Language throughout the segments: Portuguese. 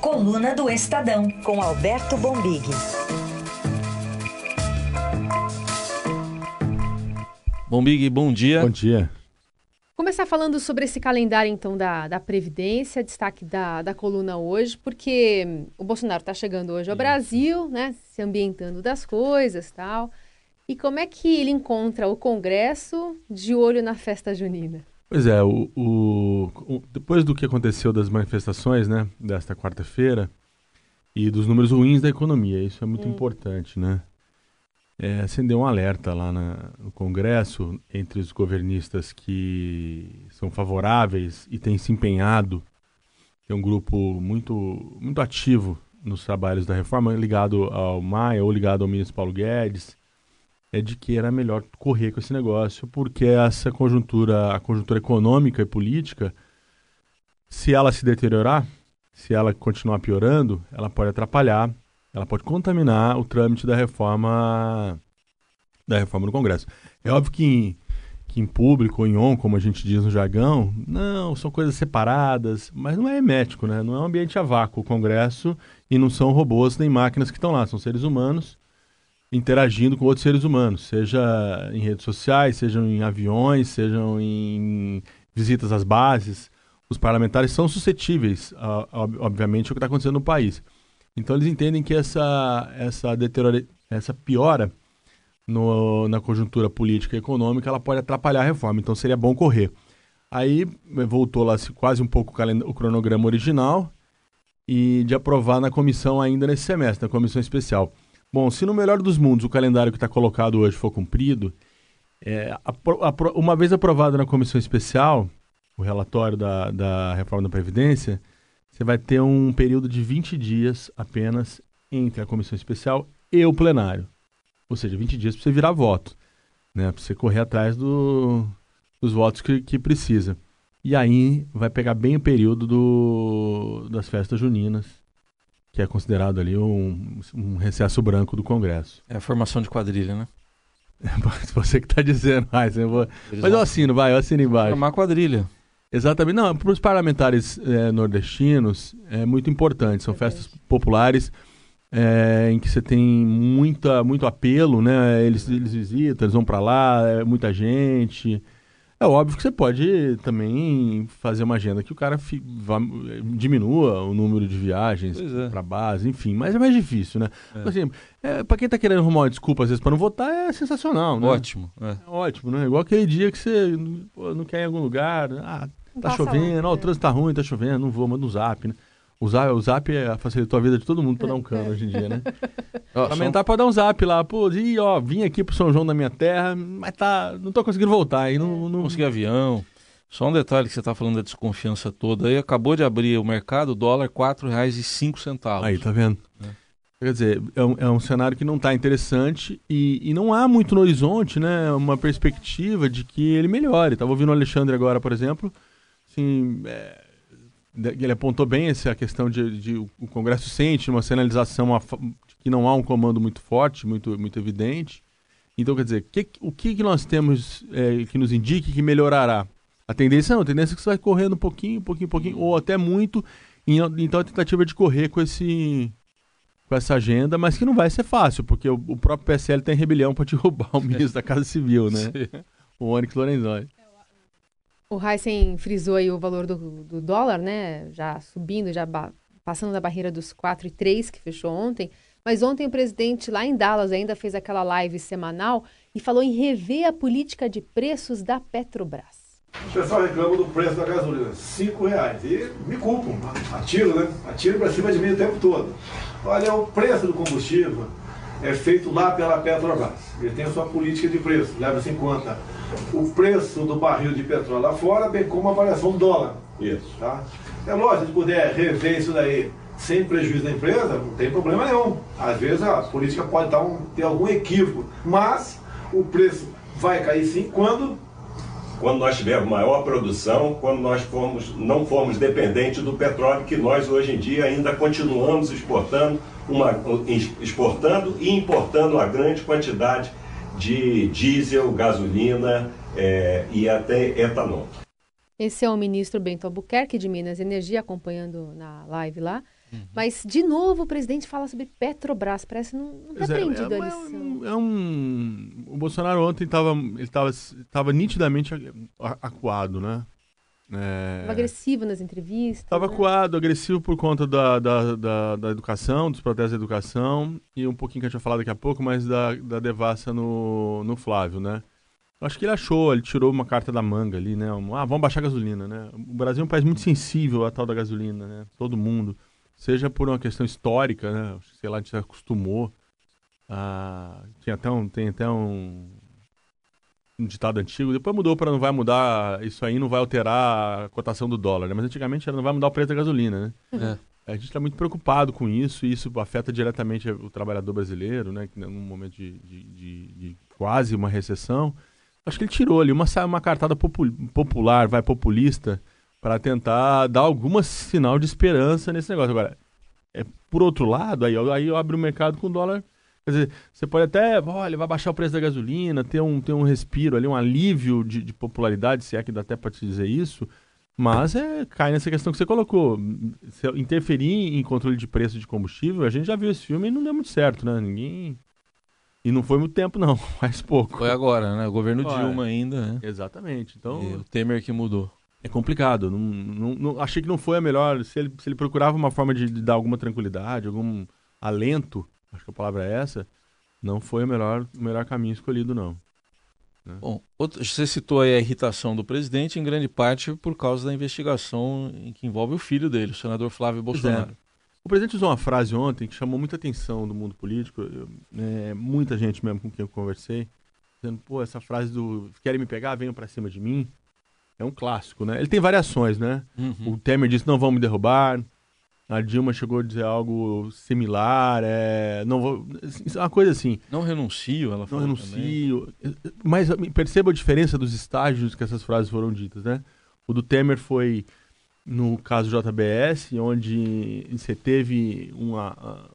Coluna do Estadão, com Alberto Bombig. Bombig, bom dia. Bom dia. Começar falando sobre esse calendário, então, da, da Previdência, destaque da, da coluna hoje, porque o Bolsonaro está chegando hoje ao Brasil, né? Se ambientando das coisas tal. E como é que ele encontra o Congresso de olho na festa junina? Pois é, o, o, o, depois do que aconteceu das manifestações, né, desta quarta-feira, e dos números ruins da economia, isso é muito hum. importante, né? É, acendeu um alerta lá na, no Congresso entre os governistas que são favoráveis e têm se empenhado, é um grupo muito, muito ativo nos trabalhos da reforma, ligado ao Maia ou ligado ao ministro Paulo Guedes, é de que era melhor correr com esse negócio, porque essa conjuntura, a conjuntura econômica e política, se ela se deteriorar, se ela continuar piorando, ela pode atrapalhar, ela pode contaminar o trâmite da reforma da reforma no Congresso. É óbvio que em, que em público ou em on, como a gente diz no jargão, não, são coisas separadas, mas não é hermético, né? Não é um ambiente a vácuo o Congresso e não são robôs nem máquinas que estão lá, são seres humanos interagindo com outros seres humanos, seja em redes sociais, sejam em aviões, sejam em visitas às bases. Os parlamentares são suscetíveis, a, a, obviamente, ao que está acontecendo no país. Então eles entendem que essa essa essa piora no, na conjuntura política e econômica, ela pode atrapalhar a reforma. Então seria bom correr. Aí voltou lá quase um pouco o cronograma original e de aprovar na comissão ainda nesse semestre, na comissão especial. Bom, se no melhor dos mundos o calendário que está colocado hoje for cumprido, é, a, a, uma vez aprovado na comissão especial, o relatório da, da reforma da Previdência, você vai ter um período de 20 dias apenas entre a comissão especial e o plenário. Ou seja, 20 dias para você virar voto, né? para você correr atrás do, dos votos que, que precisa. E aí vai pegar bem o período do, das festas juninas que é considerado ali um, um recesso branco do Congresso. É a formação de quadrilha, né? Você que está dizendo, mas eu vou. Mas eu assino, vai, eu assino embaixo. Formar quadrilha. Exatamente. Não, para os parlamentares é, nordestinos é muito importante. São festas populares é, em que você tem muita, muito apelo, né? Eles, eles visitam, eles vão para lá, é muita gente. É óbvio que você pode também fazer uma agenda que o cara fi, vá, diminua o número de viagens é. para base, enfim, mas é mais difícil, né? É. Assim, é, para quem tá querendo arrumar uma desculpa às vezes para não votar, é sensacional, né? Ótimo. É. é. ótimo, né? Igual aquele dia que você pô, não quer ir em algum lugar, ah, tá chovendo, ó, o trânsito tá ruim, tá chovendo, não vou, manda um zap, né? O zap, o zap é, facilitou a vida de todo mundo para dar um cano hoje em dia, né? Parlamentar pode dar um zap lá, pô, e ó, vim aqui pro São João da minha terra, mas tá, não tô conseguindo voltar, aí não, não... consegui avião. Só um detalhe que você está falando da desconfiança toda aí, acabou de abrir o mercado, dólar R$ 4,05. Aí, tá vendo? É. Quer dizer, é um, é um cenário que não está interessante e, e não há muito no horizonte, né, uma perspectiva de que ele melhore. Estava ouvindo o Alexandre agora, por exemplo, assim, é, ele apontou bem essa questão de, de, o Congresso sente uma sinalização a, que não há um comando muito forte, muito, muito evidente. Então, quer dizer, que, o que, que nós temos é, que nos indique que melhorará? A tendência não, a tendência é que você vai correndo um pouquinho, um pouquinho, um pouquinho, ou até muito, então a tentativa de correr com esse com essa agenda, mas que não vai ser fácil, porque o, o próprio PSL tem rebelião para derrubar o ministro da Casa Civil, né? Sim. O Onyx Lorenzoni. O Heisen frisou aí o valor do, do dólar, né? Já subindo, já passando da barreira dos 4,3 que fechou ontem. Mas ontem o presidente lá em Dallas ainda fez aquela live semanal e falou em rever a política de preços da Petrobras. O pessoal reclama do preço da gasolina, cinco reais. E me culpam, atiro, né? Atiro para cima de mim o tempo todo. Olha, o preço do combustível é feito lá pela Petrobras. Ele tem a sua política de preço, leva-se em conta o preço do barril de petróleo lá fora, bem como a variação do dólar. Isso. Tá? É lógico, se puder rever isso daí sem prejuízo da empresa, não tem problema nenhum. Às vezes a política pode dar um, ter algum equívoco, mas o preço vai cair sim quando quando nós tivermos maior produção, quando nós formos, não formos dependentes do petróleo, que nós hoje em dia ainda continuamos exportando, uma, exportando e importando uma grande quantidade de diesel, gasolina é, e até etanol. Esse é o ministro Bento Albuquerque de Minas Energia acompanhando na live lá. Uhum. Mas, de novo, o presidente fala sobre Petrobras. Parece não, não é, aprendido é, a lição. É um... O Bolsonaro ontem estava ele tava, tava nitidamente acuado, né? É... agressivo nas entrevistas. Estava né? acuado, agressivo por conta da, da, da, da, educação, dos protestos da educação, e um pouquinho que a gente vai falar daqui a pouco, mas da, da devassa no, no Flávio, né? Acho que ele achou, ele tirou uma carta da manga ali, né? ah, vamos baixar a gasolina, né? O Brasil é um país muito sensível à tal da gasolina, né? Todo mundo. Seja por uma questão histórica, né? Sei lá, a gente se acostumou. A... Tinha até um, tem até um, um ditado antigo. Depois mudou para não vai mudar, isso aí não vai alterar a cotação do dólar, né? Mas antigamente era não vai mudar o preço da gasolina, né? É. A gente está muito preocupado com isso e isso afeta diretamente o trabalhador brasileiro, né? Num momento de, de, de, de quase uma recessão Acho que ele tirou ali uma, uma cartada popular, vai populista, para tentar dar algum sinal de esperança nesse negócio. Agora, é, por outro lado, aí, aí eu abro o mercado com dólar. Quer dizer, você pode até, olha, vai baixar o preço da gasolina, ter um, ter um respiro ali, um alívio de, de popularidade, se é que dá até para te dizer isso. Mas é, cai nessa questão que você colocou. Se interferir em controle de preço de combustível, a gente já viu esse filme e não deu muito certo, né? Ninguém e não foi muito tempo, não, faz pouco. Foi agora, né? O governo Dilma ainda, né? Exatamente. Então, e o Temer que mudou. É complicado. Não, não, não, achei que não foi a melhor. Se ele, se ele procurava uma forma de, de, dar alguma tranquilidade, algum alento, acho que a palavra é essa, não foi o melhor, o melhor caminho escolhido, não. Né? Bom, outro, você citou aí a irritação do presidente, em grande parte por causa da investigação que envolve o filho dele, o senador Flávio Bolsonaro. É. O presidente usou uma frase ontem que chamou muita atenção do mundo político, eu, é, muita gente mesmo com quem eu conversei, dizendo, pô, essa frase do querem me pegar, venham para cima de mim, é um clássico, né? Ele tem variações, né? Uhum. O Temer disse, não vão me derrubar, a Dilma chegou a dizer algo similar, é, não vou, uma coisa assim. Não renuncio, ela falou Não renuncio, também. mas perceba a diferença dos estágios que essas frases foram ditas, né? O do Temer foi no caso JBS, onde você teve uma, uma,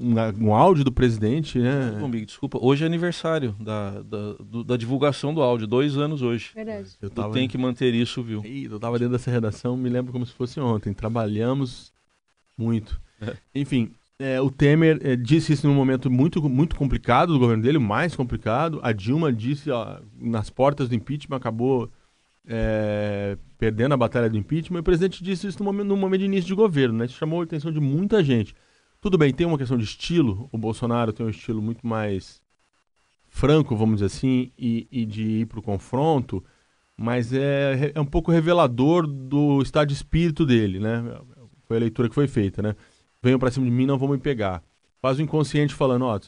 um áudio do presidente, né? Comigo, desculpa, hoje é aniversário da, da, do, da, divulgação do áudio, dois anos hoje. Verdade. Eu tava, tem que manter isso, viu? Eu estava dentro dessa redação, me lembro como se fosse ontem. Trabalhamos muito. É. Enfim, é, o Temer é, disse isso num momento muito, muito complicado do governo dele, mais complicado. A Dilma disse, ó, nas portas do impeachment, acabou é, perdendo a batalha do impeachment, e o presidente disse isso no momento, no momento de início de governo, né? Isso chamou a atenção de muita gente. Tudo bem, tem uma questão de estilo, o Bolsonaro tem um estilo muito mais franco, vamos dizer assim, e, e de ir para o confronto, mas é, é um pouco revelador do estado de espírito dele, né? Foi a leitura que foi feita, né? Venham para cima de mim, não vão me pegar. Faz o inconsciente falando, ó,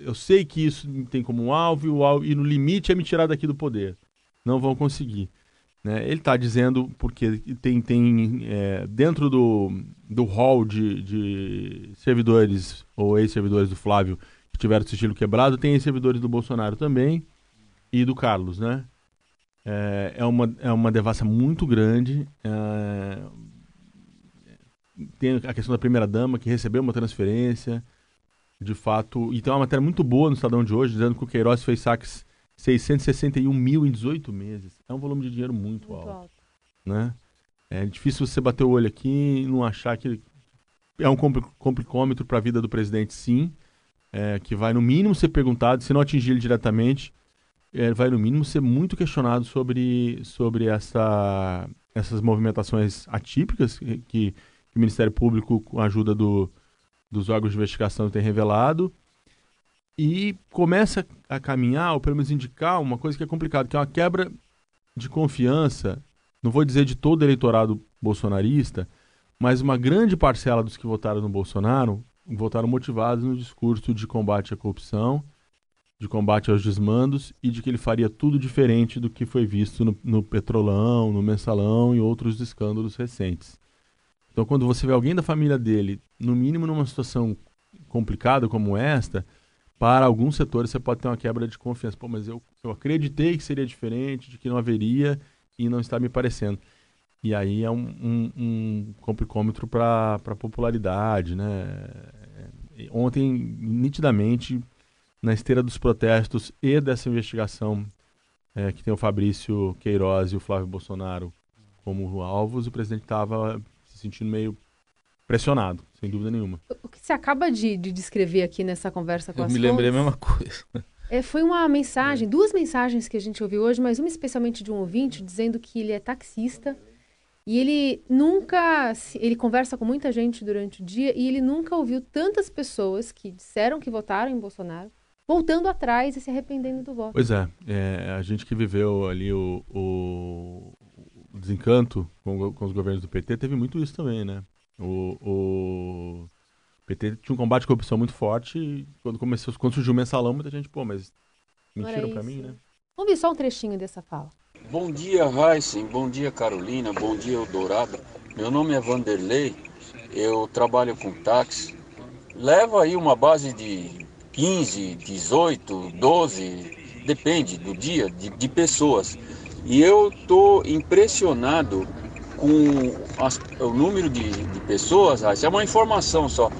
eu sei que isso tem como um alvo e, o alvo, e no limite é me tirar daqui do poder não vão conseguir. Né? Ele está dizendo porque tem, tem é, dentro do, do hall de, de servidores ou ex-servidores do Flávio que tiveram sigilo quebrado, tem ex-servidores do Bolsonaro também e do Carlos, né? É, é, uma, é uma devassa muito grande. É, tem a questão da primeira-dama, que recebeu uma transferência, de fato. E tem uma matéria muito boa no Estadão de hoje, dizendo que o Queiroz fez saques 661 mil em 18 meses. É um volume de dinheiro muito, muito alto, alto. Né? É difícil você bater o olho aqui e não achar que é um complicômetro para a vida do presidente, sim. É, que vai no mínimo ser perguntado, se não atingir ele diretamente, é, vai no mínimo ser muito questionado sobre, sobre essa, essas movimentações atípicas que, que o Ministério Público, com a ajuda do, dos órgãos de investigação, tem revelado e começa a caminhar, ou pelo menos indicar uma coisa que é complicada, que é uma quebra de confiança, não vou dizer de todo eleitorado bolsonarista, mas uma grande parcela dos que votaram no Bolsonaro votaram motivados no discurso de combate à corrupção, de combate aos desmandos e de que ele faria tudo diferente do que foi visto no, no Petrolão, no Mensalão e outros escândalos recentes. Então, quando você vê alguém da família dele, no mínimo numa situação complicada como esta, para alguns setores você pode ter uma quebra de confiança. Pô, mas eu, eu acreditei que seria diferente, de que não haveria e não está me parecendo. E aí é um, um, um complicômetro para popularidade, né? É, ontem, nitidamente, na esteira dos protestos e dessa investigação é, que tem o Fabrício Queiroz e o Flávio Bolsonaro como alvos, o presidente estava se sentindo meio pressionado, sem dúvida nenhuma. O que você acaba de, de descrever aqui nessa conversa com Eu as me lembrei a fontes, mesma coisa. é, foi uma mensagem, duas mensagens que a gente ouviu hoje, mas uma especialmente de um ouvinte dizendo que ele é taxista e ele nunca, ele conversa com muita gente durante o dia e ele nunca ouviu tantas pessoas que disseram que votaram em Bolsonaro voltando atrás e se arrependendo do voto. Pois é, é, a gente que viveu ali o, o- o desencanto com, com os governos do PT teve muito isso também, né? O, o PT tinha um combate à corrupção muito forte e quando começou, quando surgiu o mensalão, muita gente, pô, mas mentiram pra isso, mim, né? Vamos ver só um trechinho dessa fala. Bom dia, Heisen. Bom dia, Carolina. Bom dia, Eldorado. Meu nome é Vanderlei. Eu trabalho com táxi. Levo aí uma base de 15, 18, 12, depende do dia, de, de pessoas. E eu tô impressionado com as- o número de, de pessoas, Heisen. É uma informação só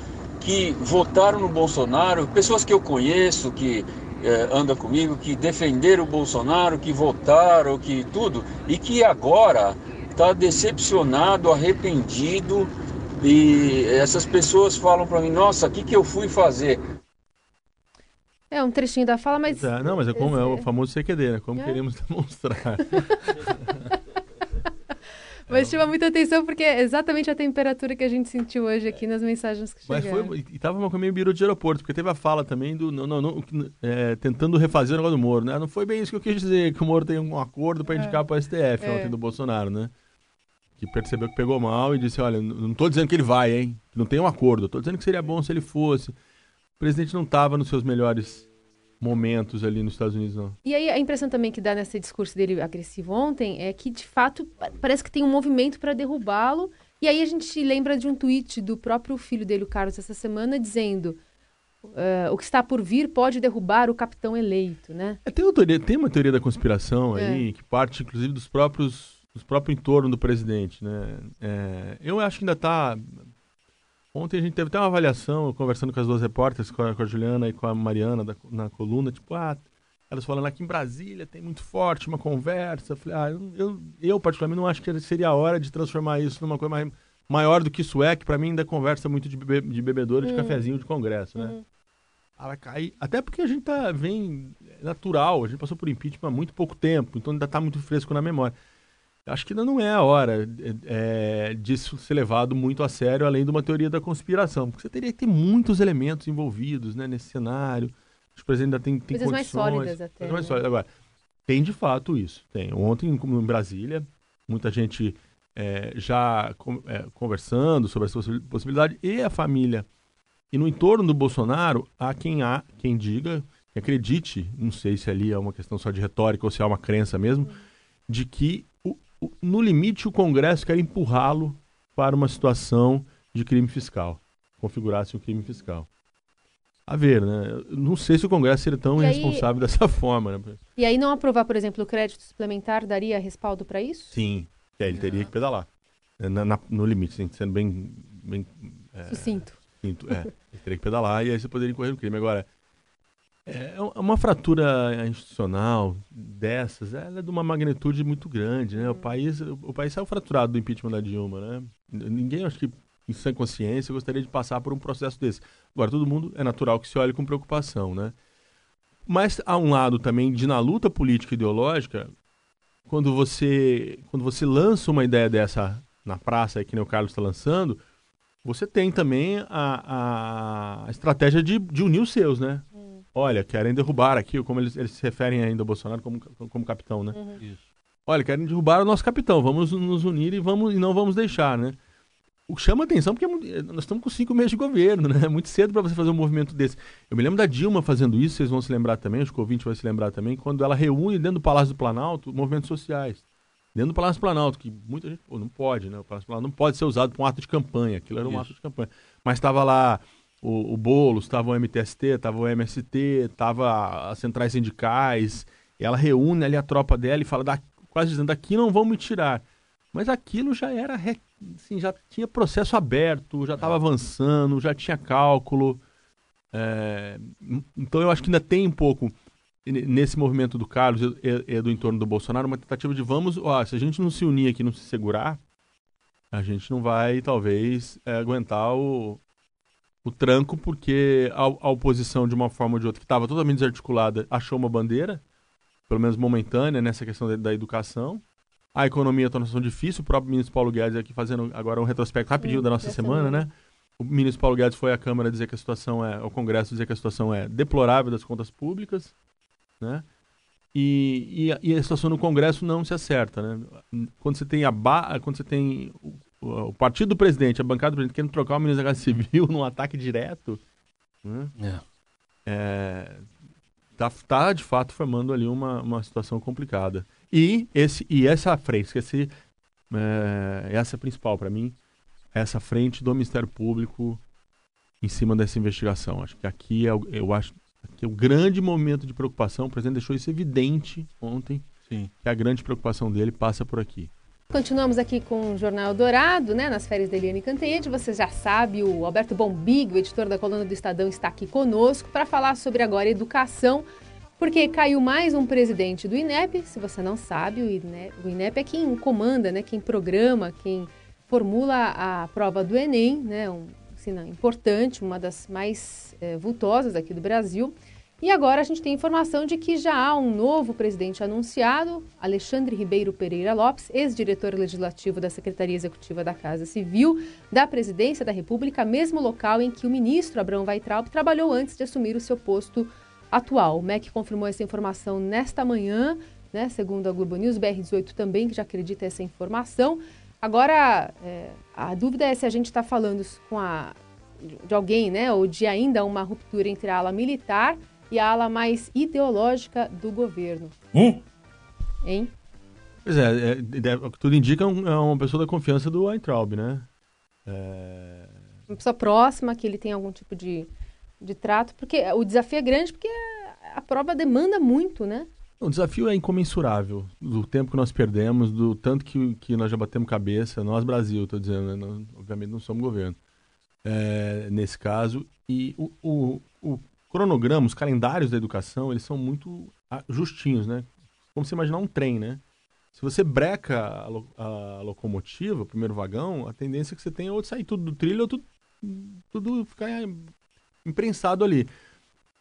que votaram no Bolsonaro, pessoas que eu conheço, que eh, anda comigo, que defenderam o Bolsonaro, que votaram, que tudo, e que agora está decepcionado, arrependido, e essas pessoas falam para mim, nossa, o que, que eu fui fazer? É um trechinho da fala, mas é, não, mas é como é o famoso CQD, né? Como É. queremos demonstrar. Mas chama muita atenção porque é exatamente a temperatura que a gente sentiu hoje aqui nas mensagens que Mas chegaram. foi, e tava uma coisa meio biro de aeroporto, porque teve a fala também do. Não, não, não, é, tentando refazer o negócio do Moro, né? Não foi bem isso que eu quis dizer, que o Moro tem um acordo para indicar para o STF É. ontem do Bolsonaro, né? Que percebeu que pegou mal e disse: olha, não tô dizendo que ele vai, hein? Não tem um acordo, tô dizendo que seria bom se ele fosse. O presidente não tava nos seus melhores momentos ali nos Estados Unidos, não. E aí a impressão também que dá nesse discurso dele agressivo ontem é que, de fato, pa- parece que tem um movimento para derrubá-lo. E aí a gente lembra de um tweet do próprio filho dele, o Carlos, essa semana, dizendo eh, o que está por vir pode derrubar o capitão eleito, né? É, tem, uma teoria, tem uma teoria da conspiração aí, É. que parte, inclusive, dos próprios, dos próprios entorno do presidente, né? É, eu acho que ainda está... Ontem a gente teve até uma avaliação, conversando com as duas repórteres, com a, com a Juliana e com a Mariana, da- na coluna, tipo, ah, elas falando aqui em Brasília tem muito forte uma conversa. Eu falei, ah, eu, eu, eu, particularmente não acho que seria a hora de transformar isso numa coisa mais, maior do que isso é, que para mim ainda conversa muito de, bebe, de bebedouro de Hum. cafezinho de congresso, né? Uhum. Ah, vai cair. Até porque a gente tá, vem é natural, a gente passou por impeachment há muito pouco tempo, então ainda está muito fresco na memória. Acho que ainda não é a hora é, é, disso ser levado muito a sério, além de uma teoria da conspiração, porque você teria que ter muitos elementos envolvidos né, nesse cenário. Acho que o presidente ainda tem, tem Coisas mais condições. sólidas até, coisas mais né? sólidas. Agora, tem de fato isso. Tem. Ontem, como em Brasília, muita gente é, já con- é, conversando sobre essa possi- possibilidade e a família. E no entorno do Bolsonaro, há quem há quem diga, que acredite, não sei se ali é uma questão só de retórica ou se é uma crença mesmo, de que o- no limite o Congresso quer empurrá-lo para uma situação de crime fiscal, configurasse um crime fiscal. A ver, né? Não sei se o Congresso seria tão E aí- irresponsável dessa forma, né? E aí não aprovar, por exemplo, o crédito suplementar daria respaldo para isso? Sim, é, ele teria que pedalar. É, na- na- no limite, sendo bem, bem Sucinto. Sinto, é, ele teria que pedalar e aí você poderia incorrer no crime. Agora, é uma fratura institucional dessas, ela é de uma magnitude muito grande, né? O país, o país saiu fraturado do impeachment da Dilma, né? Ninguém, acho que, em sã consciência, gostaria de passar por um processo desse. Agora, todo mundo é natural que se olhe com preocupação, né? Mas há um lado também de na luta política e ideológica, quando você, quando você lança uma ideia dessa na praça, que nem o Carlos está lançando, você tem também a, a estratégia de, de unir os seus, né? Olha, querem derrubar aqui, como eles, eles se referem ainda ao Bolsonaro como, como capitão, né? Isso. Olha, querem derrubar o nosso capitão, vamos nos unir e, vamos, e não vamos deixar, né? O que chama atenção porque é muito- nós estamos com cinco meses de governo, né? É muito cedo para você fazer um movimento desse. Eu me lembro da Dilma fazendo isso, vocês vão se lembrar também, acho que o ouvinte vai se lembrar também, quando ela reúne dentro do Palácio do Planalto movimentos sociais. Dentro do Palácio do Planalto, que muita gente, pô, não pode, né? O Palácio do Planalto não pode ser usado para um ato de campanha, aquilo era um Isso. ato de campanha. Mas estava lá o, o Boulos, estava o MTST, estava o MST, estava as centrais sindicais, ela reúne ali a tropa dela e fala, "Da- quase dizendo, daqui não vão me tirar. Mas aquilo já era, assim, já tinha processo aberto, já estava avançando, já tinha cálculo. É, então eu acho que ainda tem um pouco nesse movimento do Carlos e do entorno do Bolsonaro uma tentativa de vamos, ó, se a gente não se unir aqui, não se segurar, a gente não vai, talvez, é, aguentar o, o tranco, porque a, a, oposição, de uma forma ou de outra, que estava totalmente desarticulada, achou uma bandeira, pelo menos momentânea, nessa questão da, da educação. A economia está numa situação difícil, o próprio ministro Paulo Guedes aqui fazendo agora um retrospecto rapidinho da nossa semana, semana, né? O ministro Paulo Guedes foi à Câmara dizer que a situação é, ao Congresso dizer que a situação é deplorável das contas públicas, né? E, e, e, a situação no Congresso não se acerta, né? Quando você tem a ba quando você tem o, o, partido do presidente, a bancada do presidente querendo trocar o ministro da Casa Civil num ataque direto, né? É. É, tá, tá de fato formando ali uma, uma situação complicada. E esse e essa frente, esse, é, essa é a principal para mim, essa frente do Ministério Público em cima dessa investigação. Acho que aqui é, eu acho que é um grande momento de preocupação. O presidente deixou isso evidente ontem, Sim. que a grande preocupação dele passa por aqui. Continuamos aqui com o Jornal Dourado, né, nas férias da Eliane Cantanhede. Você já sabe, o Alberto Bombig, o editor da coluna do Estadão, está aqui conosco para falar sobre agora educação, porque caiu mais um presidente do INEP. Se você não sabe, o INEP, o INEP é quem comanda, né, quem programa, quem formula a prova do Enem, né, um importante, uma das mais é, vultosas aqui do Brasil. E agora a gente tem informação de que já há um novo presidente anunciado, Alexandre Ribeiro Pereira Lopes, ex-diretor legislativo da Secretaria Executiva da Casa Civil da Presidência da República, mesmo local em que o ministro Abrão Weitraub trabalhou antes de assumir o seu posto atual. O MEC confirmou essa informação nesta manhã, né, segundo a Globo News, BR18 também, que já acredita essa informação. Agora, é, a dúvida é se a gente está falando com a, de alguém, né, ou de ainda uma ruptura entre a ala militar e a ala mais ideológica do governo. Hum? Hein? Pois é, é, é, que tudo indica é, é uma pessoa da confiança do Weintraub, né? É... Uma pessoa próxima, que ele tem algum tipo de, de trato, porque o desafio é grande, porque a prova demanda muito, né? O desafio é incomensurável do tempo que nós perdemos, do tanto que, que nós já batemos cabeça, nós Brasil, estou dizendo, né? nós, obviamente não somos governo, é, nesse caso. E o, o, o, cronograma, os calendários da educação, eles são muito ah, justinhos, né? Como você imaginar um trem, né? Se você breca a, lo, a locomotiva, o primeiro vagão, a tendência é que você tenha ou de sair tudo do trilho ou tudo, tudo ficar imprensado ali.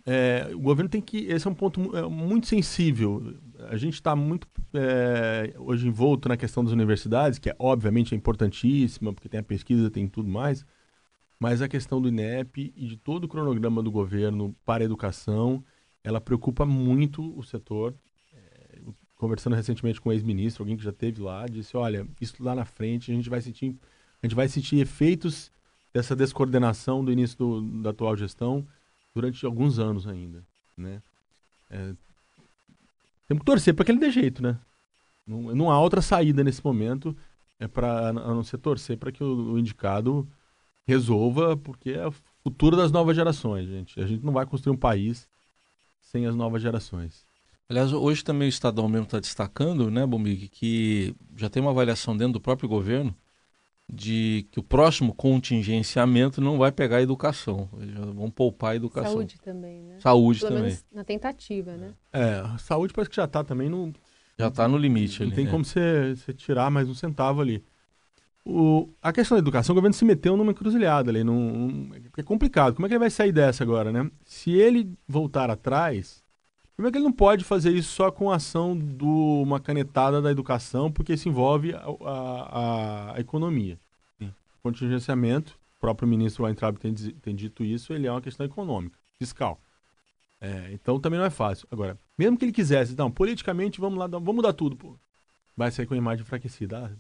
É, o governo tem que. Esse é um ponto é, muito sensível. A gente está muito é, hoje envolto na questão das universidades, que é, obviamente é importantíssima, porque tem a pesquisa, tem tudo mais. Mas a questão do INEP e de todo o cronograma do governo para a educação, ela preocupa muito o setor. É, conversando recentemente com um ex-ministro, alguém que já teve lá, disse: olha, isso lá na frente a gente vai sentir, a gente vai sentir efeitos dessa descoordenação do início do, da atual gestão durante alguns anos ainda, né? É, temos que torcer para que ele dê jeito, né? Não, não há outra saída nesse momento é para a não ser torcer para que o, o, indicado resolva, porque é o futuro das novas gerações, gente. A gente não vai construir um país sem as novas gerações. Aliás, hoje também o Estadão mesmo está destacando, né, Bomig, que já tem uma avaliação dentro do próprio governo de que o próximo contingenciamento não vai pegar a educação. Eles vão poupar a educação. Saúde também, né? Saúde Pelo também. na tentativa, né? É, saúde parece que já está também no... Já está no limite não ali. tem é. como você, você tirar mais um centavo ali. O, a questão da educação, o governo se meteu numa encruzilhada ali. Num, é complicado. Como é que ele vai sair dessa agora, né? Se ele voltar atrás, Primeiro que ele não pode fazer isso só com a ação de uma canetada da educação, porque isso envolve a, a, a economia. Sim. Contingenciamento, o próprio ministro Weintraub tem, tem dito isso, ele é uma questão econômica, fiscal. É, então também não é fácil. Agora, mesmo que ele quisesse, então, politicamente, vamos lá, vamos mudar tudo. Pô. Vai sair com a imagem enfraquecida. Ah,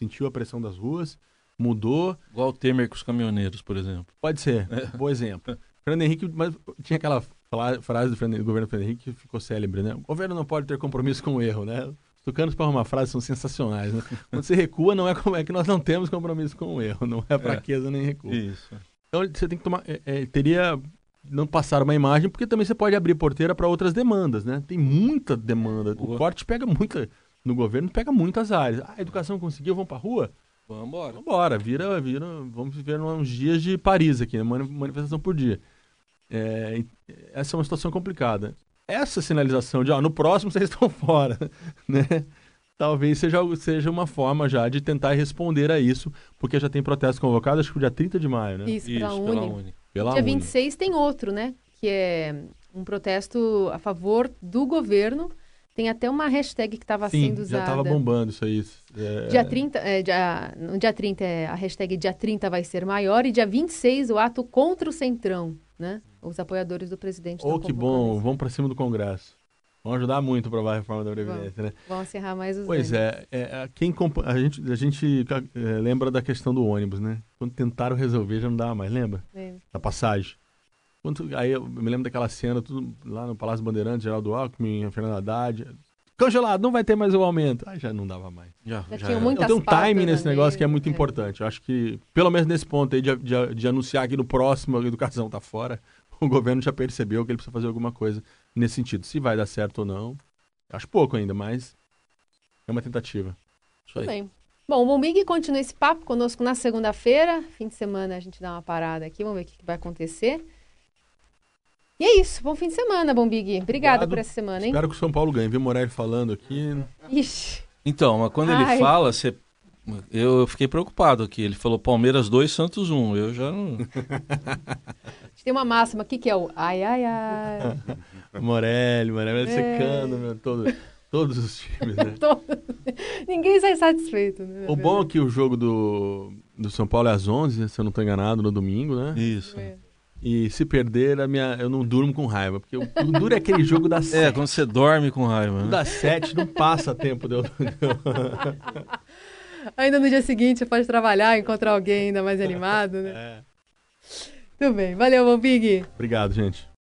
sentiu a pressão das ruas, mudou. Igual o Temer com os caminhoneiros, por exemplo. Pode ser, é. bom exemplo. Fernando Henrique, mas tinha aquela frase do, do governo Fernando Henrique que ficou célebre, né? O governo não pode ter compromisso com o erro, né? Os tucanos para uma frase são sensacionais, né? Quando você recua, não é como é que nós não temos compromisso com o erro, não é, é. fraqueza é. nem recuo. Isso. Então você tem que tomar, é, é, teria não passar uma imagem, porque também você pode abrir porteira para outras demandas, né? Tem muita demanda. Boa. O corte pega muita no governo, pega muitas áreas. Ah, a educação conseguiu, vamos para rua? Vamos embora. Vamos embora, vira, vira, vamos viver uns dias de Paris aqui, né? manifestação por dia. É, essa é uma situação complicada. Essa sinalização de, ó, no próximo vocês estão fora, né? talvez seja, seja uma forma já de tentar responder a isso, porque já tem protesto convocado, acho que o dia 30 de maio, né? Isso, Isso, pela pela Uni. Uni. Pela Dia Uni. 26 tem outro, né? Que é um protesto a favor do governo. Tem até uma hashtag que estava sendo usada. já estava bombando isso aí. É, Dia 30, é, dia, no dia 30, é, a hashtag dia 30 vai ser maior e dia 26 o ato contra o Centrão, né? Os apoiadores do presidente Oh, que bom, vamos para cima do Congresso. Vão ajudar muito a aprovar a reforma da Previdência, né? Vão encerrar mais os Pois é, é, é, quem a gente, a gente é, lembra da questão do ônibus, né? Quando tentaram resolver já não dava mais, lembra? É. Da passagem. Quando, aí eu me lembro daquela cena tudo lá no Palácio Bandeirantes, Geraldo Alckmin, a Fernanda Haddad. Congelado, não vai ter mais o aumento. Aí já não dava mais. Já, Já já tinha Então tem um Muitas timing pautas nesse negócio que é muito é. importante. Eu acho que, pelo menos nesse ponto aí de, de- de anunciar que no próximo a educação tá fora, o governo já percebeu que ele precisa fazer alguma coisa nesse sentido. Se vai dar certo ou não, acho pouco ainda, mas é uma tentativa. Isso Tudo aí. bem. Bom, o Bombig continua esse papo conosco na segunda-feira. Fim de semana a gente dá uma parada aqui, vamos ver o que vai acontecer. E é isso. Bom fim de semana, Bombig. Obrigada Obrigado. por essa semana, hein? Espero que o São Paulo ganhe. Vi o Morelli falando aqui. Ixi. Então, mas quando Ai. ele fala, você... eu fiquei preocupado aqui. Ele falou Palmeiras 2, Santos 1. Eu já não. A gente tem uma máxima aqui que é o ai, ai, ai. Morelli, Morelli É. secando meu, todo, todos os times, né? Ninguém sai satisfeito. Né? O bom é que o jogo do, do São Paulo é às 11, se eu não estou enganado, no domingo, né? Isso. É. E se perder, a minha, eu não durmo com raiva. Porque o, o duro é aquele jogo das É, sete. quando você dorme com raiva. O Né? das sete não passa tempo de eu... Ainda no dia seguinte você pode trabalhar, encontrar alguém ainda mais animado, né? É. Tudo bem. Valeu, Bombig. Obrigado, gente.